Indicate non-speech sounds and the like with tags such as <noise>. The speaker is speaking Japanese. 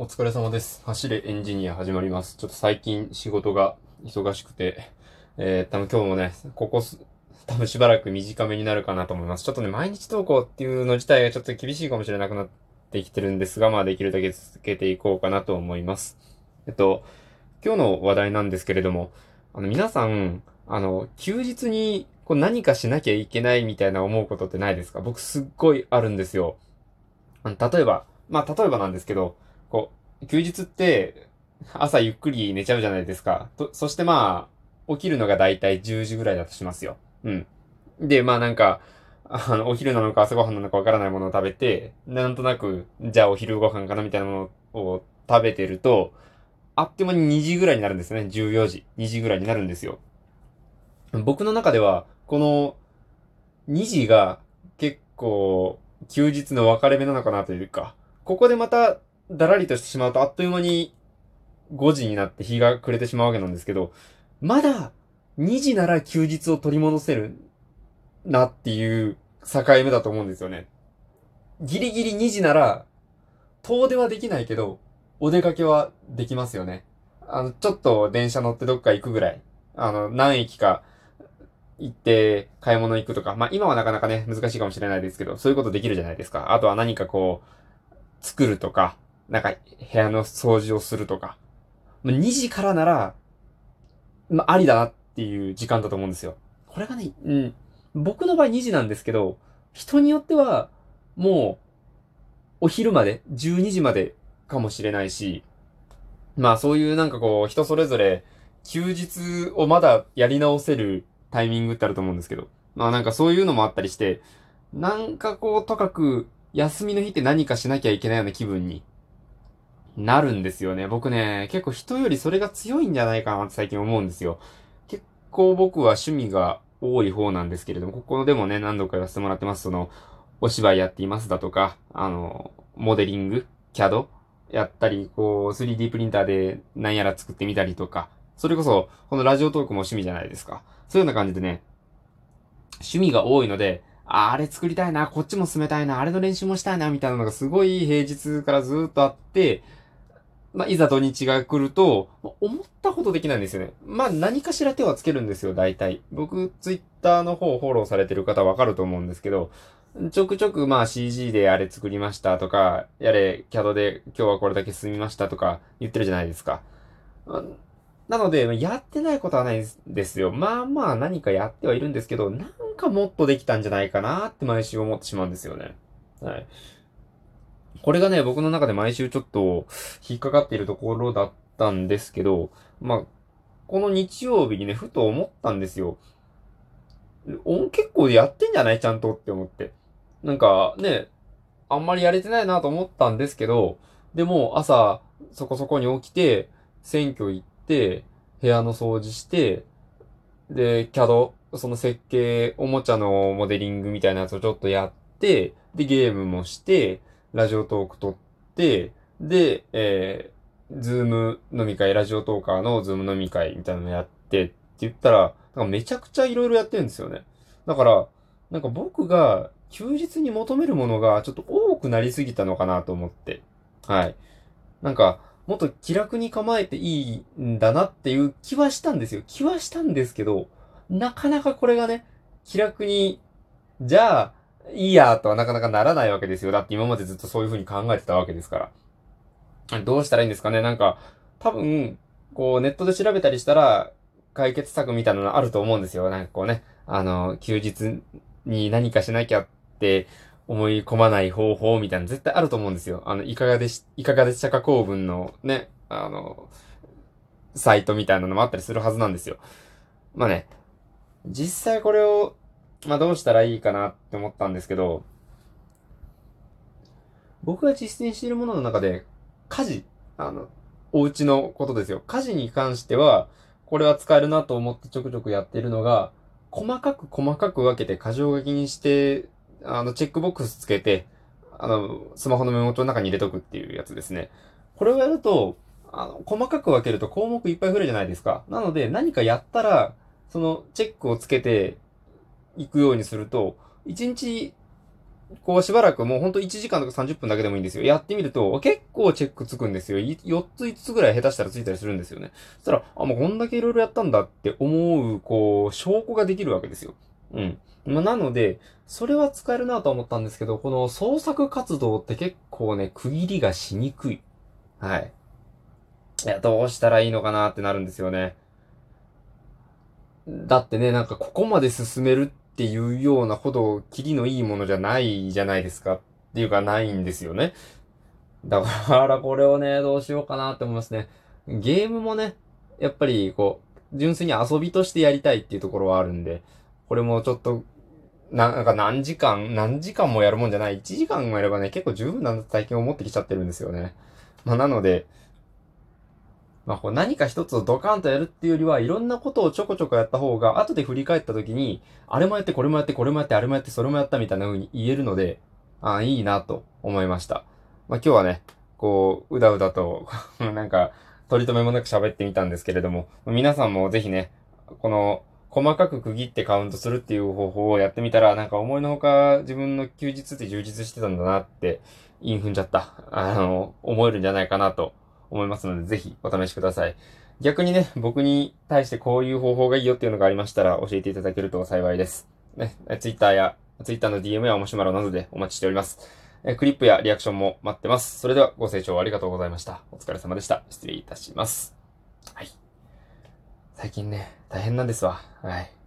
お疲れ様です。走れエンジニア始まります。ちょっと最近仕事が忙しくて、えー、多分今日もね、ここす、多分しばらく短めになるかなと思います。ちょっとね、毎日投稿っていうの自体がちょっと厳しいかもしれなくなってきてるんですが、まあできるだけ続けていこうかなと思います。えっと、今日の話題なんですけれども、あの皆さん、あの、休日にこう何かしなきゃいけないみたいな思うことってないですか？僕すっごいあるんですよ。あの例えば、まあ例えばなんですけど、休日って、朝ゆっくり寝ちゃうじゃないですか。と、そしてまあ、起きるのがだいたい10時ぐらいだとしますよ。うん。で、まあなんか、あの、お昼なのか朝ごはんなのかわからないものを食べて、なんとなく、じゃあお昼ご飯かなみたいなものを食べてると、あっという間に2時ぐらいになるんですね。14時、2時ぐらいになるんですよ。僕の中では、この2時が結構休日の分かれ目なのかなというか、ここでまただらりとしてしまうとあっという間に5時になって日が暮れてしまうわけなんですけど、まだ2時なら休日を取り戻せるなっていう境目だと思うんですよね。ギリギリ2時なら遠出はできないけど、お出かけはできますよね。あの、ちょっと電車乗ってどっか行くぐらい。あの、何駅か行って買い物行くとか。まあ今はなかなかね、難しいかもしれないですけど、そういうことできるじゃないですか。あとは何かこう、作るとか、なんか部屋の掃除をするとか。まあ2時からなら、まあありだなっていう時間だと思うんですよ。これがね、うん、僕の場合2時なんですけど、人によっては、もう、お昼まで、12時までかもしれないし、まあそういうなんかこう、人それぞれ、休日をまだやり直せるタイミングってあると思うんですけど、まあなんかそういうのもあったりして、なんかこう、とかく、休みの日って何かしなきゃいけないような気分になるんですよね。僕ね、結構人よりそれが強いんじゃないかなって最近思うんですよ。結構僕は趣味が多い方なんですけれども、ここでもね、何度かやらせてもらってます。その、お芝居やっていますだとか、あの、モデリング、CAD やったり、こう、3D プリンターで何やら作ってみたりとか、それこそ、このラジオトークも趣味じゃないですか。そういうような感じでね、趣味が多いので、ああれ作りたいな、こっちも進めたいな、あれの練習もしたいな、みたいなのがすごい平日からずっとあって、まあ、いざ土日が来ると、まあ思ったほどできないんですよね。まあ、何かしら手はつけるんですよ、大体。僕、ツイッターの方フォローされてる方わかると思うんですけど、ちょくちょくまあ CG であれ作りましたとか、やれ CAD で今日はこれだけ進みましたとか言ってるじゃないですか。あなので、やってないことはないんですよ。まあまあ何かやってはいるんですけど、なんかもっとできたんじゃないかなって毎週思ってしまうんですよね。はい。これがね、僕の中で毎週ちょっと引っかかっているところだったんですけど、まあ、この日曜日にね、ふと思ったんですよ。お結構やってんじゃない？ちゃんとって思って。なんかね、あんまりやれてないなと思ったんですけど、でも朝そこそこに起きて、選挙行って、部屋の掃除して、で、CAD、その設計、おもちゃのモデリングみたいなやつをちょっとやって、で、ゲームもして、ラジオトーク撮って、で、えー、 Zoom 飲み会、ラジオトーカーの Zoom 飲み会みたいなのやってって言ったら、なんかめちゃくちゃいろいろやってるんですよね。だから、なんか僕が休日に求めるものがちょっと多くなりすぎたのかなと思って。はい。なんか、もっと気楽に構えていいんだなっていう気はしたんですよ。気はしたんですけど、なかなかこれがね、気楽に、じゃあ、いいやとはなかなかならないわけですよ。だって今までずっとそういう風に考えてたわけですから。どうしたらいいんですかね？なんか、多分、こうネットで調べたりしたら、解決策みたいなのあると思うんですよ。なんかこうね、あの、休日に何かしなきゃって思い込まない方法みたいな絶対あると思うんですよ。あの、いかがでし、いかがでしたか公文のね、あの、サイトみたいなのもあったりするはずなんですよ。まあね、実際これを、まあどうしたらいいかなって思ったんですけど、僕が実践しているものの中で、家事、あの、お家のことですよ。家事に関しては、これは使えるなと思ってちょくちょくやってるのが、細かく細かく分けて箇条書きにして、あの、チェックボックスつけて、あの、スマホのメモ帳の中に入れとくっていうやつですね。これをやると、あの、細かく分けると項目いっぱい増えるじゃないですか。なので、何かやったら、そのチェックをつけていくようにすると、1日こうしばらくもうほんと1時間とか30分だけでもいいんですよ。やってみると、結構チェックつくんですよ。4つ5つぐらい下手したらついたりするんですよね。そしたら、あ、もうこんだけ色々やったんだって思う、こう、証拠ができるわけですよ。うん。まあ、なので、それは使えるなと思ったんですけど、この創作活動って結構ね、区切りがしにくい。はい。いや、どうしたらいいのかなってなるんですよね。だってね、なんかここまで進めるっっていうようなほど、キリのいいものじゃないじゃないですか。っていうかないんですよね。だからこれをね、どうしようかなって思いますね。ゲームもね、やっぱりこう、純粋に遊びとしてやりたいっていうところはあるんで、これもちょっと、な、なんか何時間、何時間もやるもんじゃない。1時間もやればね、結構十分な体験を持ってきちゃってるんですよね。まあなので、まあ、こう何か一つをドカンとやるっていうよりは、いろんなことをちょこちょこやった方が、後で振り返った時に、あれもやって、これもやって、これもやって、あれもやって、それもやったみたいな風に言えるので、ああ、いいなと思いました。まあ、今日はね、こう、うだうだと <laughs> なんか、取り留めもなく喋ってみたんですけれども、皆さんもぜひね、この、細かく区切ってカウントするっていう方法をやってみたら、なんか思いのほか自分の休日って充実してたんだなって、イン踏んじゃった。あの、思えるんじゃないかなと思いますので、ぜひお試しください。逆にね、僕に対してこういう方法がいいよっていうのがありましたら教えていただけると幸いです。ね、Twitter や Twitter の DM やおもしまろなどでお待ちしております。えクリップやリアクションも待ってます。それではご清聴ありがとうございました。お疲れ様でした。失礼いたします。はい。最近ね、大変なんですわ。はい。